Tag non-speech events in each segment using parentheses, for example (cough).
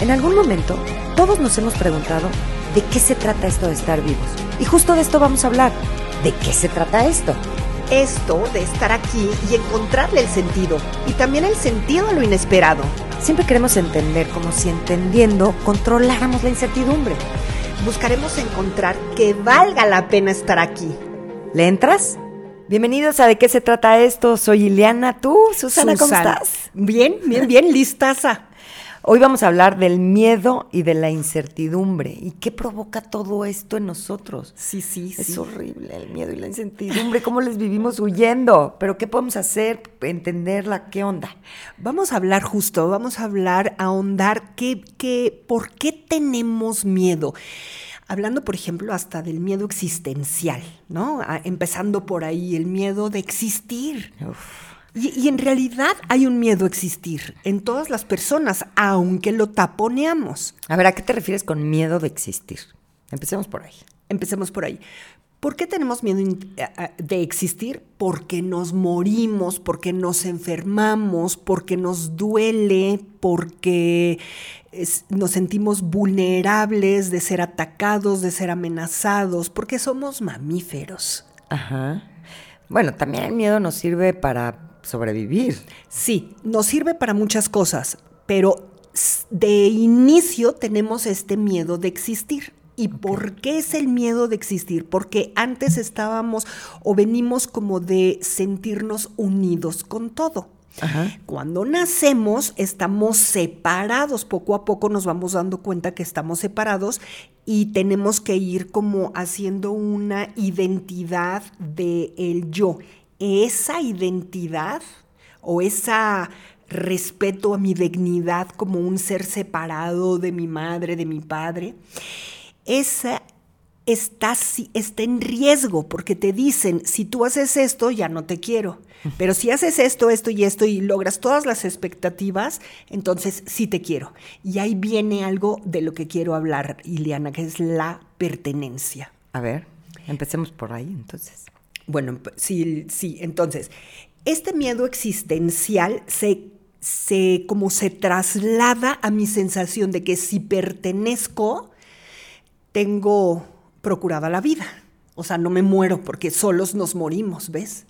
En algún momento, todos nos hemos preguntado de qué se trata esto de estar vivos. Y justo de esto vamos a hablar. ¿De qué se trata esto? Esto de estar aquí y encontrarle el sentido. Y también el sentido a lo inesperado. Siempre queremos entender como si entendiendo controláramos la incertidumbre. Buscaremos encontrar que valga la pena estar aquí. ¿Le entras? Bienvenidos a ¿De qué se trata esto? Soy Ileana, ¿tú? Susana, ¿cómo estás? Bien, bien, bien, listaza. Hoy vamos a hablar del miedo y de la incertidumbre. ¿Y qué provoca todo esto en nosotros? Sí, sí, es sí. Es horrible el miedo y la incertidumbre. ¿Cómo les vivimos huyendo? ¿Pero qué podemos hacer? Entenderla, ¿qué onda? Vamos a hablar justo, vamos a hablar, a ahondar qué, qué, por qué tenemos miedo hablando, por ejemplo, hasta del miedo existencial, ¿no? empezando por ahí, el miedo de existir. Y, y, en realidad hay un miedo a existir en todas las personas, aunque lo taponeamos. A ver, ¿a qué te refieres con miedo de existir? Empecemos por ahí. Empecemos por ahí. ¿Por qué tenemos miedo de existir? Porque nos morimos, porque nos enfermamos, porque nos duele, porque nos sentimos vulnerables de ser atacados, de ser amenazados, porque somos mamíferos. Ajá. Bueno, también el miedo nos sirve para sobrevivir. Sí, nos sirve para muchas cosas, pero de inicio tenemos este miedo de existir. ¿Y okay. por qué es el miedo de existir? Porque antes estábamos o venimos como de sentirnos unidos con todo. Ajá. Cuando nacemos estamos separados, poco a poco nos vamos dando cuenta que estamos separados y tenemos que ir como haciendo una identidad de el yo. Esa identidad o esa respeto a mi dignidad como un ser separado de mi madre, de mi padre, esa está, está en riesgo porque te dicen, si tú haces esto, ya no te quiero. Pero si haces esto, esto y esto y logras todas las expectativas, entonces sí te quiero. Y ahí viene algo de lo que quiero hablar, Ileana, que es la pertenencia. A ver, empecemos por ahí entonces. Bueno, sí, sí, entonces, este miedo existencial se, se como se traslada a mi sensación de que si pertenezco, tengo procurada la vida. O sea, no me muero porque solos nos morimos, ¿ves?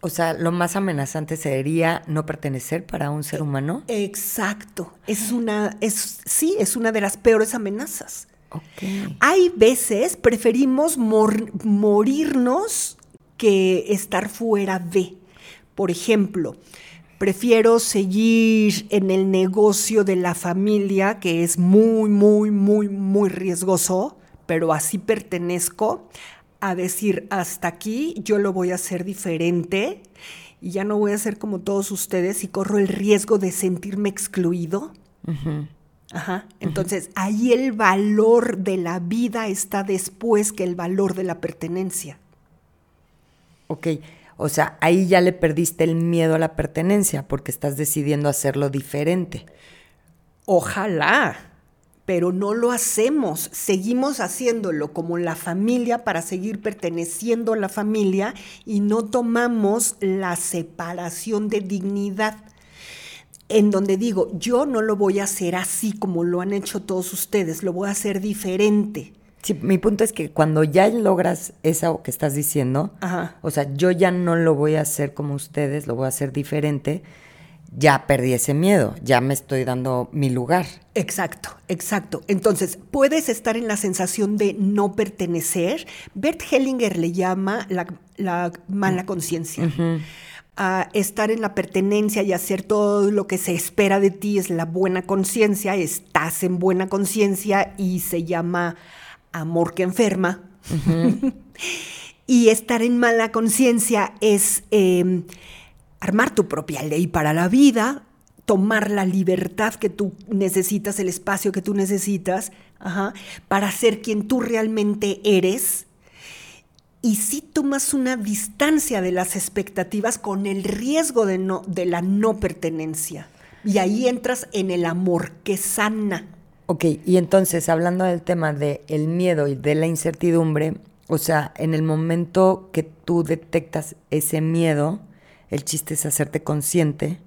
O sea, lo más amenazante sería no pertenecer para un ser humano. Exacto. Es una, es, sí, es una de las peores amenazas. Okay. Hay veces preferimos mor morirnos que estar fuera de. Por ejemplo, prefiero seguir en el negocio de la familia, que es muy, muy, muy, muy riesgoso, pero así pertenezco, a decir, hasta aquí yo lo voy a hacer diferente y ya no voy a ser como todos ustedes y corro el riesgo de sentirme excluido. Uh -huh. Ajá. Entonces, uh -huh. ahí el valor de la vida está después que el valor de la pertenencia. Ok. O sea, ahí ya le perdiste el miedo a la pertenencia porque estás decidiendo hacerlo diferente. Ojalá, pero no lo hacemos. Seguimos haciéndolo como la familia para seguir perteneciendo a la familia y no tomamos la separación de dignidad. En donde digo, yo no lo voy a hacer así como lo han hecho todos ustedes, lo voy a hacer diferente. Sí, mi punto es que cuando ya logras eso que estás diciendo, Ajá. o sea, yo ya no lo voy a hacer como ustedes, lo voy a hacer diferente, ya perdí ese miedo, ya me estoy dando mi lugar. Exacto, exacto. Entonces, puedes estar en la sensación de no pertenecer. Bert Hellinger le llama la, la mala conciencia. Uh -huh. A estar en la pertenencia y hacer todo lo que se espera de ti es la buena conciencia, estás en buena conciencia y se llama amor que enferma. Uh (laughs) -huh. y estar en mala conciencia es eh, armar tu propia ley para la vida, tomar la libertad que tú necesitas, el espacio que tú necesitas, ajá, para ser quien tú realmente eres. Y si tomas una distancia de las expectativas con el riesgo de, no, de la no pertenencia. Y ahí entras en el amor que sana. Ok, y entonces hablando del tema del el miedo y de la incertidumbre, o sea, en el momento que tú detectas ese miedo, el chiste es hacerte consciente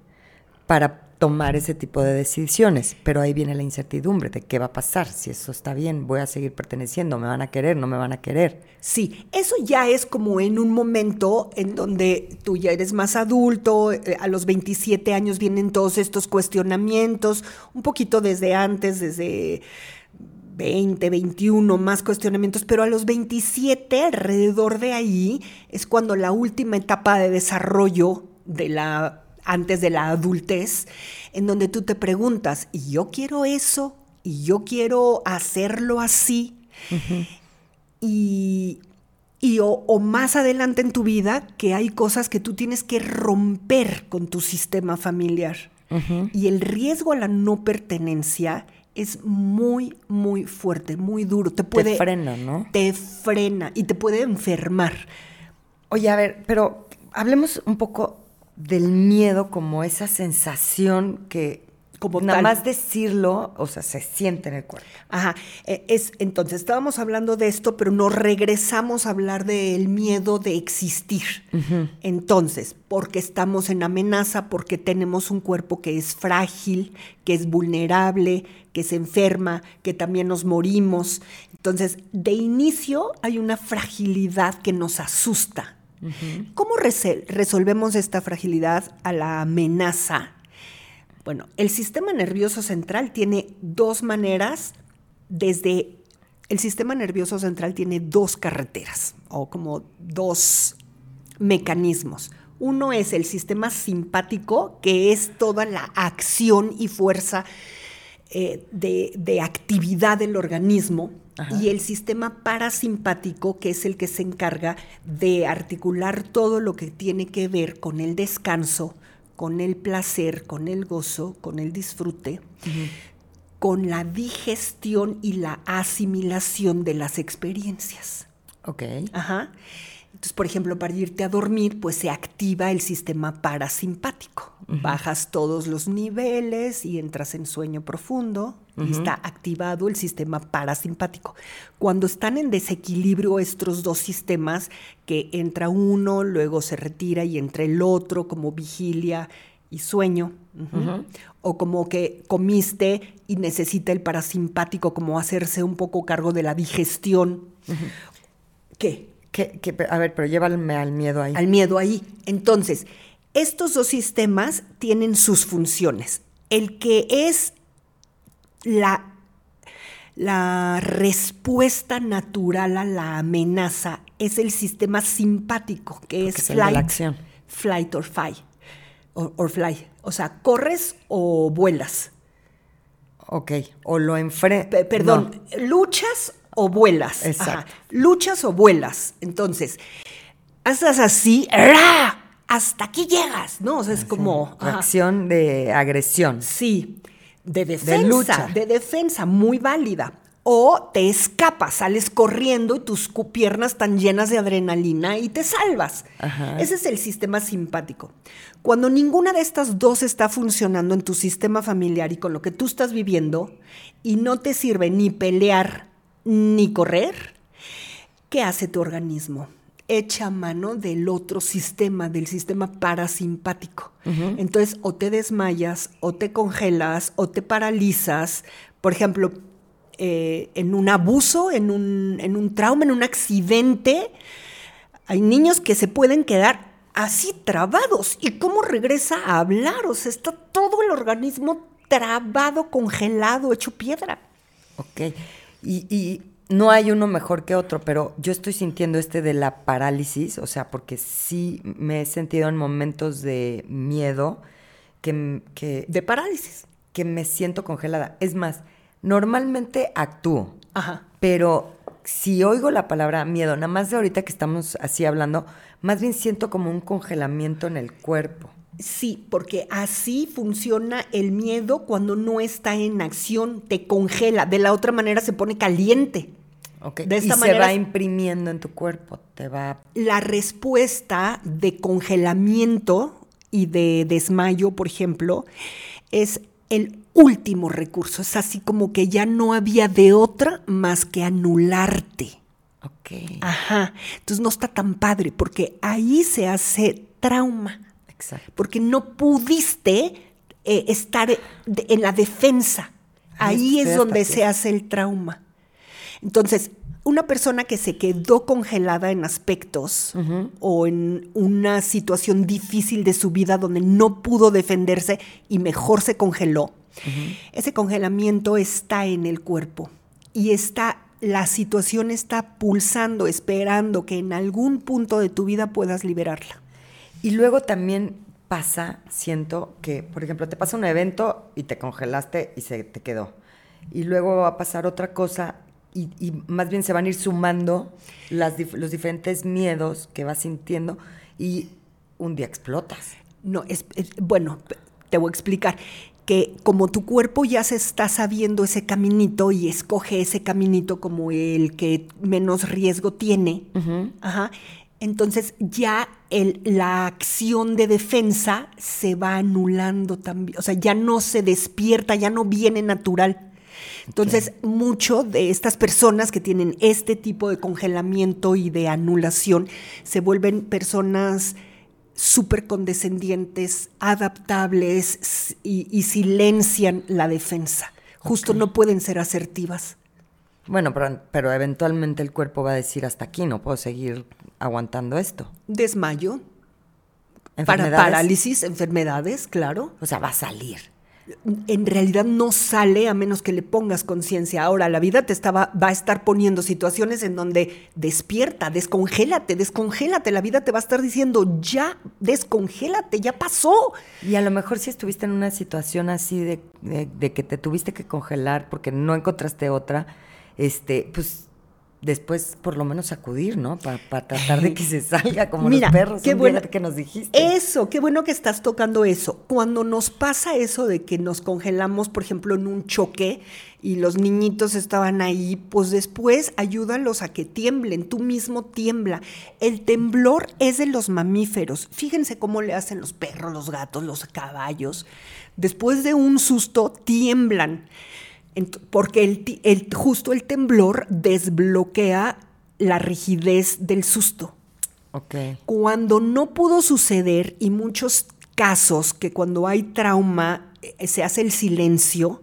para tomar ese tipo de decisiones. Pero ahí viene la incertidumbre de qué va a pasar, si eso está bien, voy a seguir perteneciendo, me van a querer, no me van a querer. Sí, eso ya es como en un momento en donde tú ya eres más adulto, eh, a los 27 años vienen todos estos cuestionamientos, un poquito desde antes, desde 20, 21, más cuestionamientos, pero a los 27, alrededor de ahí, es cuando la última etapa de desarrollo de la antes de la adultez, en donde tú te preguntas, ¿y yo quiero eso? ¿Y yo quiero hacerlo así? Y, o, más adelante en tu vida, que hay cosas que tú tienes que romper con tu sistema familiar. Y el riesgo a la no pertenencia es muy, muy fuerte, muy duro. Te puede. Te frena, ¿no? Te frena y te puede enfermar. Oye, a ver, pero hablemos un poco del miedo como esa sensación que como nada más decirlo, o sea, se siente en el cuerpo. Ajá. E, es, entonces, estábamos hablando de esto, pero nos regresamos a hablar del miedo de existir. Entonces, porque estamos en amenaza, porque tenemos un cuerpo que es frágil, que es vulnerable, que se enferma, que también nos morimos. Entonces, de inicio hay una fragilidad que nos asusta. ¿Cómo resolvemos esta fragilidad a la amenaza? Bueno, el sistema nervioso central tiene dos maneras desde... El sistema nervioso central tiene dos carreteras o como dos mecanismos. Uno es el sistema simpático, que es toda la acción y fuerza eh, de actividad del organismo y el sistema parasimpático, que es el que se encarga de articular todo lo que tiene que ver con el descanso, con el placer, con el gozo, con el disfrute, con la digestión y la asimilación de las experiencias. Ok. Ajá. Entonces, por ejemplo, para irte a dormir, pues se activa el sistema parasimpático. Bajas todos los niveles y entras en sueño profundo y está activado el sistema parasimpático. Cuando están en desequilibrio estos dos sistemas, que entra uno, luego se retira y entra el otro como vigilia y sueño, o como que comiste y necesita el parasimpático como hacerse un poco cargo de la digestión. ¿Qué? A ver, pero llévame al miedo ahí. Al miedo ahí. Entonces, estos dos sistemas tienen sus funciones. El que es la, la respuesta natural a la amenaza es el sistema simpático, que es, flight, flight or fight. Or, fly. O sea, corres o vuelas. Ok, o lo enfrentas. Perdón, luchas o vuelas. Exacto. Luchas o vuelas. Entonces, haces así, hasta aquí llegas, ¿no? O sea, es como... Acción de agresión. Sí, de defensa. De lucha. De defensa, muy válida. O te escapas, sales corriendo y tus piernas están llenas de adrenalina y te salvas. Ese es el sistema simpático. Cuando ninguna de estas dos está funcionando en tu sistema familiar y con lo que tú estás viviendo y no te sirve ni pelear ni correr, ¿qué hace tu organismo? Echa mano del otro sistema, del sistema parasimpático. Entonces, o te desmayas, o te congelas, o te paralizas. Por ejemplo, eh, en un abuso, en un, en un trauma, en un accidente, hay niños que se pueden quedar así trabados. ¿Y cómo regresa a hablar? O sea, está todo el organismo trabado, congelado, hecho piedra. Ok. Y, no hay uno mejor que otro, pero yo estoy sintiendo este de la parálisis, o sea, porque sí me he sentido en momentos de miedo que, que de parálisis, que me siento congelada. Es más, normalmente actúo, Ajá. pero si oigo la palabra miedo, nada más de ahorita que estamos así hablando, más bien siento como un congelamiento en el cuerpo. Sí, porque así funciona el miedo cuando no está en acción, te congela, de la otra manera se pone caliente. Okay. De esta y manera, se va imprimiendo en tu cuerpo, te va... La respuesta de congelamiento y de desmayo, por ejemplo, es el último recurso. Es así como que ya no había de otra más que anularte. Ok. Ajá. Entonces no está tan padre porque ahí se hace trauma. Exacto. Porque no pudiste eh, estar en la defensa. Ahí es donde se hace el trauma. Entonces, una persona que se quedó congelada en aspectos o en una situación difícil de su vida donde no pudo defenderse y mejor se congeló, ese congelamiento está en el cuerpo y está la situación está pulsando, esperando que en algún punto de tu vida puedas liberarla. Y luego también pasa, siento que, por ejemplo, te pasa un evento y te congelaste y se te quedó. Y luego va a pasar otra cosa y, más bien se van a ir sumando las, los diferentes miedos que vas sintiendo y un día explotas. No, es, bueno, te voy a explicar que como tu cuerpo ya se está sabiendo ese caminito y escoge ese caminito como el que menos riesgo tiene, entonces ya el, la acción de defensa se va anulando también, o sea, ya no se despierta, ya no viene natural. Entonces, mucho de estas personas que tienen este tipo de congelamiento y de anulación se vuelven personas súper condescendientes, adaptables y, silencian la defensa. Justo no pueden ser asertivas. Bueno, pero, pero, eventualmente el cuerpo va a decir hasta aquí, no puedo seguir aguantando esto. Desmayo. Para parálisis, enfermedades, claro. O sea, va a salir en realidad no sale a menos que le pongas conciencia. Ahora, la vida te estaba, va a estar poniendo situaciones en donde despierta, descongélate, descongélate. La vida te va a estar diciendo, ya, descongélate, ya pasó. Y a lo mejor si estuviste en una situación así de, de que te tuviste que congelar porque no encontraste otra, este, pues después por lo menos acudir, ¿no? Para tratar de que se salga como los perros qué bueno, que nos dijiste. Eso, qué bueno que estás tocando eso. Cuando nos pasa eso de que nos congelamos, por ejemplo, en un choque y los niñitos estaban ahí, pues después ayúdalos a que tiemblen, tú mismo tiembla. El temblor es de los mamíferos. Fíjense cómo le hacen los perros, los gatos, los caballos. Después de un susto, tiemblan porque el, justo el temblor desbloquea la rigidez del susto. Okay. Cuando no pudo suceder, y muchos casos que cuando hay trauma eh, se hace el silencio,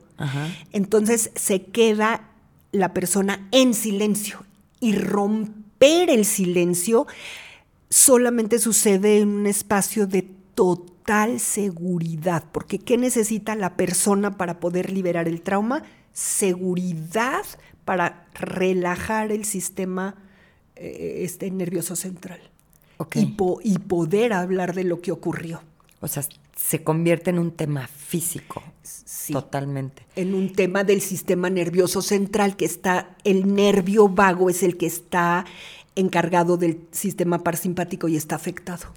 entonces se queda la persona en silencio. Y romper el silencio solamente sucede en un espacio de total seguridad, porque ¿qué necesita la persona para poder liberar el trauma? Seguridad para relajar el sistema eh, este nervioso central y, y, poder hablar de lo que ocurrió. O sea, se convierte en un tema físico. Sí, totalmente. En un tema del sistema nervioso central, que está, el nervio vago es el que está encargado del sistema parasimpático y está afectado.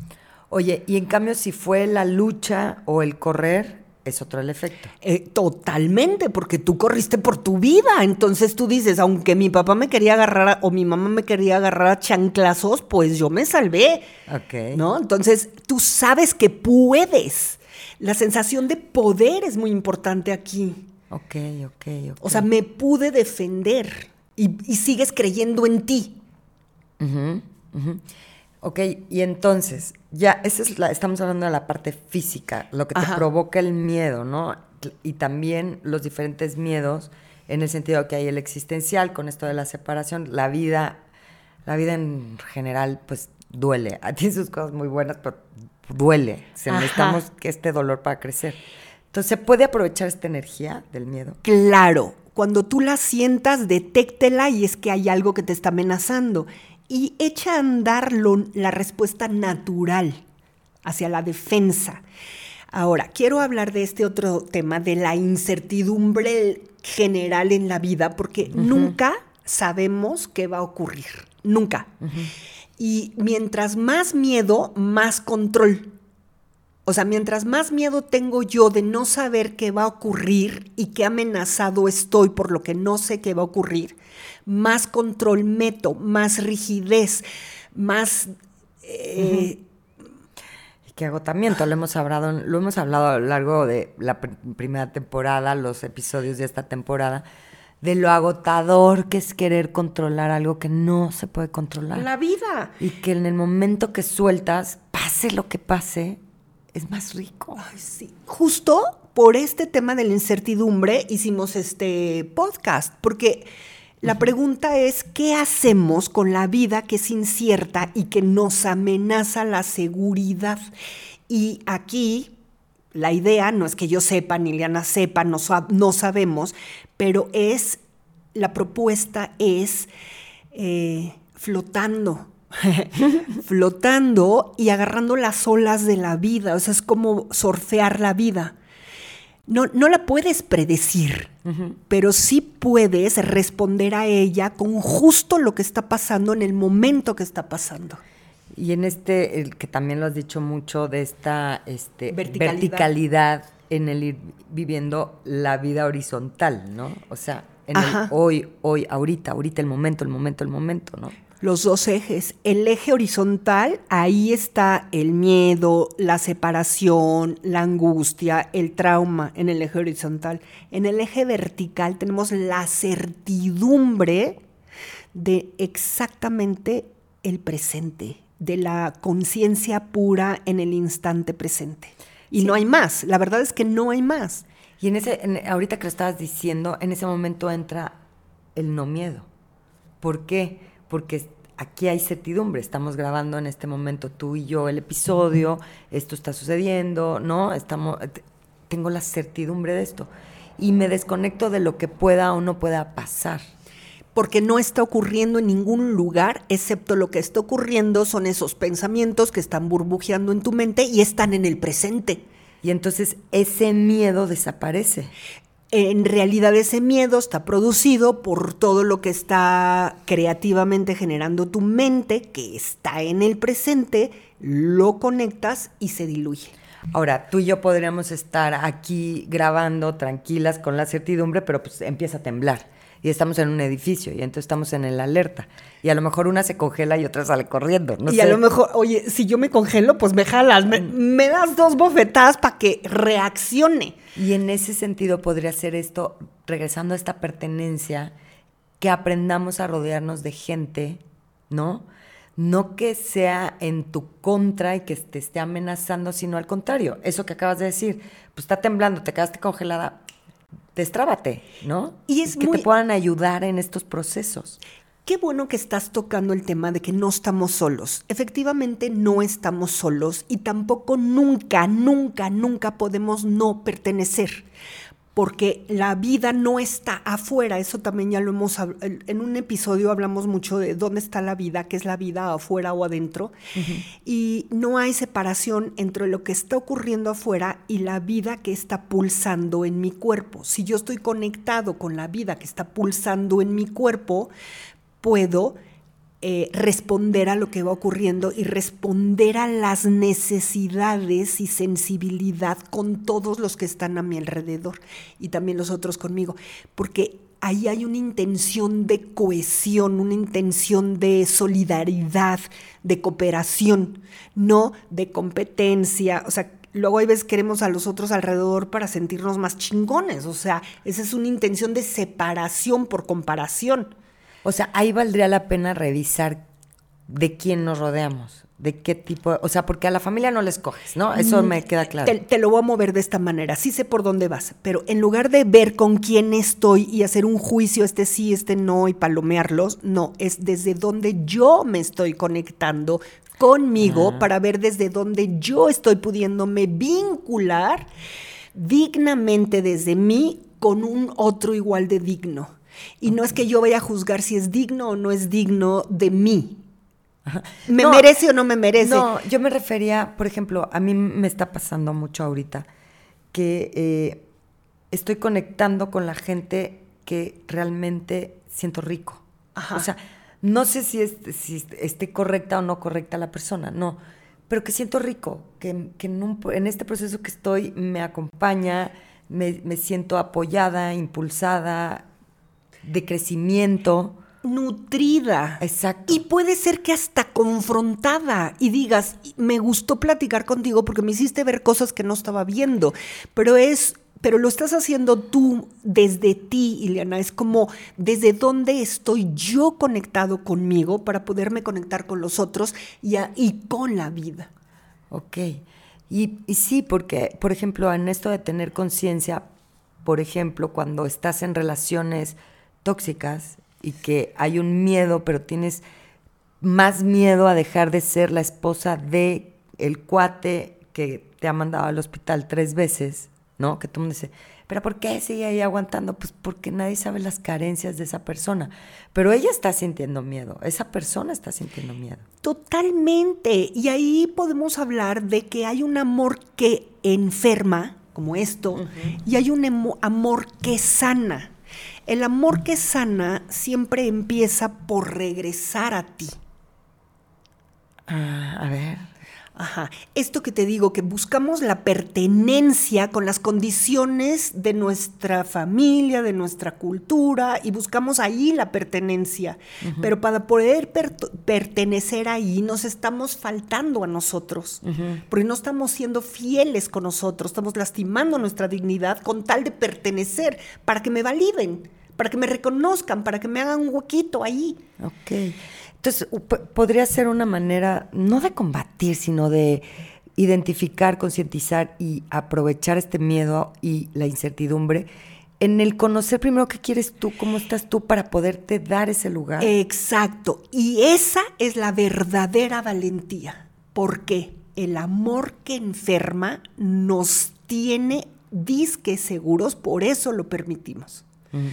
Oye, y en cambio, si fue la lucha o el correr, es otro el efecto. Eh, totalmente, porque tú corriste por tu vida. Entonces tú dices, aunque mi papá me quería agarrar o mi mamá me quería agarrar a chanclazos, pues yo me salvé. Ok. ¿No? Entonces tú sabes que puedes. La sensación de poder es muy importante aquí. Ok, ok, ok. O sea, me pude defender y, sigues creyendo en ti. Ok, y entonces, ya, esa es la, estamos hablando de la parte física, lo que te provoca el miedo, ¿no? Y también los diferentes miedos, en el sentido que hay el existencial, con esto de la separación, la vida, la vida en general, pues duele. (laughs) Tiene sus cosas muy buenas, pero duele. Se necesitamos que este dolor para crecer. Entonces, ¿se puede aprovechar esta energía del miedo? Claro. Cuando tú la sientas, detéctela y es que hay algo que te está amenazando y echa a andar la respuesta natural hacia la defensa. Ahora, quiero hablar de este otro tema, de la incertidumbre general en la vida, porque nunca sabemos qué va a ocurrir, nunca. Y mientras más miedo, más control. O sea, mientras más miedo tengo yo de no saber qué va a ocurrir y qué amenazado estoy por lo que no sé qué va a ocurrir, más control meto, más rigidez, más... Eh, qué agotamiento, lo hemos hablado, lo hemos hablado a lo largo de la primera temporada, los episodios de esta temporada, de lo agotador que es querer controlar algo que no se puede controlar. La vida. Y que en el momento que sueltas, pase lo que pase, es más rico. sí. Justo por este tema de la incertidumbre hicimos este podcast, porque la pregunta es, ¿qué hacemos con la vida que es incierta y que nos amenaza la seguridad? Y aquí la idea no es que yo sepa, ni Liana sepa, no, no sabemos, pero es, la propuesta es eh, flotando, (laughs) flotando y agarrando las olas de la vida, o sea, es como surfear la vida. No, no la puedes predecir, pero sí puedes responder a ella con justo lo que está pasando en el momento que está pasando. Y en este, el que también lo has dicho mucho, de esta este, verticalidad. en el ir viviendo la vida horizontal, ¿no? O sea, en el hoy, hoy, ahorita, ahorita, el momento, el momento, el momento, ¿no? Los dos ejes. El eje horizontal, ahí está el miedo, la separación, la angustia, el trauma en el eje horizontal. En el eje vertical tenemos la certidumbre de exactamente el presente, de la conciencia pura en el instante presente. Y no hay más, la verdad es que no hay más. Y en ese, ahorita que lo estabas diciendo, en ese momento entra el no miedo. ¿Por qué? Porque aquí hay certidumbre, estamos grabando en este momento tú y yo el episodio, esto está sucediendo, ¿no? Estamos, tengo la certidumbre de esto. Y me desconecto de lo que pueda o no pueda pasar porque no está ocurriendo en ningún lugar, excepto lo que está ocurriendo son esos pensamientos que están burbujeando en tu mente y están en el presente. Y entonces ese miedo desaparece. En realidad ese miedo está producido por todo lo que está creativamente generando tu mente, que está en el presente, lo conectas y se diluye. Ahora, tú y yo podríamos estar aquí grabando tranquilas con la certidumbre, pero pues empieza a temblar y estamos en un edificio y entonces estamos en el alerta. Y a lo mejor una se congela y otra sale corriendo. y a lo mejor, oye, si yo me congelo, pues me jalas, me, me das dos bofetadas para que reaccione. Y en ese sentido podría ser esto, regresando a esta pertenencia, que aprendamos a rodearnos de gente, ¿no? No que sea en tu contra y que te esté amenazando, sino al contrario. Eso que acabas de decir, pues está temblando, te quedaste congelada, destrábate, ¿no? Y es que te puedan ayudar en estos procesos. Qué bueno que estás tocando el tema de que no estamos solos. Efectivamente, no estamos solos y tampoco nunca, nunca, nunca podemos no pertenecer porque la vida no está afuera. Eso también ya lo hemos en un episodio hablamos mucho de dónde está la vida, qué es la vida afuera o adentro. Y no hay separación entre lo que está ocurriendo afuera y la vida que está pulsando en mi cuerpo. Si yo estoy conectado con la vida que está pulsando en mi cuerpo, puedo eh, responder a lo que va ocurriendo y responder a las necesidades y sensibilidad con todos los que están a mi alrededor y también los otros conmigo, porque ahí hay una intención de cohesión, una intención de solidaridad, de cooperación, no de competencia, o sea, luego hay veces queremos a los otros alrededor para sentirnos más chingones, o sea, esa es una intención de separación por comparación. O sea, ahí valdría la pena revisar de quién nos rodeamos, de qué tipo, o sea, porque a la familia no les coges, ¿no? Eso me queda claro. Te, lo voy a mover de esta manera, sí sé por dónde vas, pero en lugar de ver con quién estoy y hacer un juicio, este sí, este no, y palomearlos, no, es desde dónde yo me estoy conectando conmigo ah. para ver desde dónde yo estoy pudiéndome vincular dignamente desde mí con un otro igual de digno. Y no es que yo vaya a juzgar si es digno o no es digno de mí. ¿Me merece o no me merece? No, yo me refería, por ejemplo, a mí me está pasando mucho ahorita que eh, estoy conectando con la gente que realmente siento rico. O sea, no sé si, si esté correcta o no correcta la persona, no, pero que siento rico, que, en, este proceso que estoy me acompaña, me, me siento apoyada, impulsada, de crecimiento. Nutrida. Exacto. Y puede ser que hasta confrontada y digas, me gustó platicar contigo porque me hiciste ver cosas que no estaba viendo, pero es pero lo estás haciendo tú desde ti, Ileana. Es como desde dónde estoy yo conectado conmigo para poderme conectar con los otros y, y con la vida. Ok. Y, y, sí, porque, por ejemplo, en esto de tener conciencia, por ejemplo, cuando estás en relaciones tóxicas y que hay un miedo, pero tienes más miedo a dejar de ser la esposa de el cuate que te ha mandado al hospital tres veces, ¿no? Que tú me dices, pero ¿por qué sigue ahí aguantando? Pues porque nadie sabe las carencias de esa persona. Pero ella está sintiendo miedo, esa persona está sintiendo miedo. Totalmente. Y ahí podemos hablar de que hay un amor que enferma, como esto, y hay un amor que sana. El amor que sana siempre empieza por regresar a ti. Ah, a ver. Ajá. Esto que te digo, que buscamos la pertenencia con las condiciones de nuestra familia, de nuestra cultura, y buscamos ahí la pertenencia. Pero para poder pertenecer ahí nos estamos faltando a nosotros, porque no estamos siendo fieles con nosotros, estamos lastimando nuestra dignidad con tal de pertenecer, para que me validen, para que me reconozcan, para que me hagan un huequito ahí. Ok. Entonces, podría ser una manera, no de combatir, sino de identificar, concientizar y aprovechar este miedo y la incertidumbre en el conocer primero qué quieres tú, cómo estás tú para poderte dar ese lugar. Exacto. Y esa es la verdadera valentía. Porque el amor que enferma nos tiene disque seguros, por eso lo permitimos. Mm.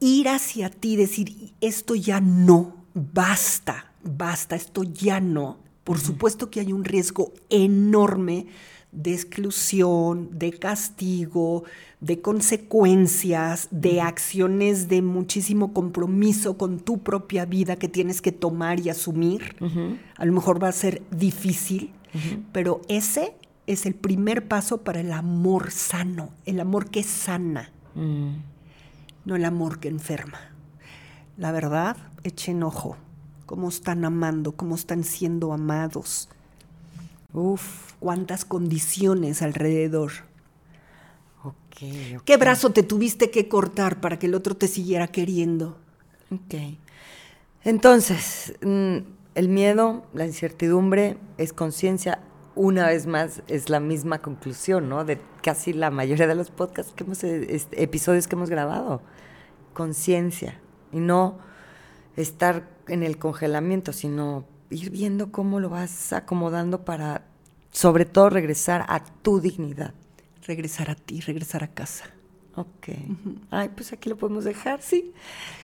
Ir hacia ti, decir, esto ya no, basta, basta, esto ya no. Por supuesto que hay un riesgo enorme de exclusión, de castigo, de consecuencias, de acciones de muchísimo compromiso con tu propia vida que tienes que tomar y asumir. A lo mejor va a ser difícil, pero ese es el primer paso para el amor sano, el amor que sana, mm. no el amor que enferma. La verdad, echen ojo, cómo están amando, cómo están siendo amados. Uf, cuántas condiciones alrededor. ¿Qué brazo te tuviste que cortar para que el otro te siguiera queriendo? Ok. Entonces, mm, el miedo, la incertidumbre, es conciencia. Una vez más, es la misma conclusión, ¿no? De casi la mayoría de los podcasts que hemos, este, episodios que hemos grabado. Conciencia y no estar en el congelamiento, sino ir viendo cómo lo vas acomodando para, sobre todo, regresar a tu dignidad. Regresar a ti, regresar a casa. Ok. Ay, pues aquí lo podemos dejar, sí.